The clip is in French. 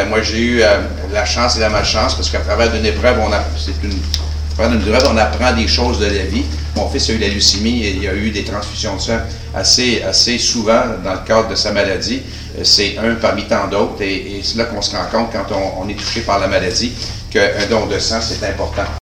Euh, moi, j'ai eu euh, la chance et la malchance parce qu'à travers d'une épreuve, on a, c'est une, à d'une épreuve, on apprend des choses de la vie. Mon fils a eu la leucémie et il a eu des transfusions de sang assez, assez souvent dans le cadre de sa maladie. Euh, c'est un parmi tant d'autres et, et c'est là qu'on se rend compte quand on, on est touché par la maladie qu'un don de sang, c'est important.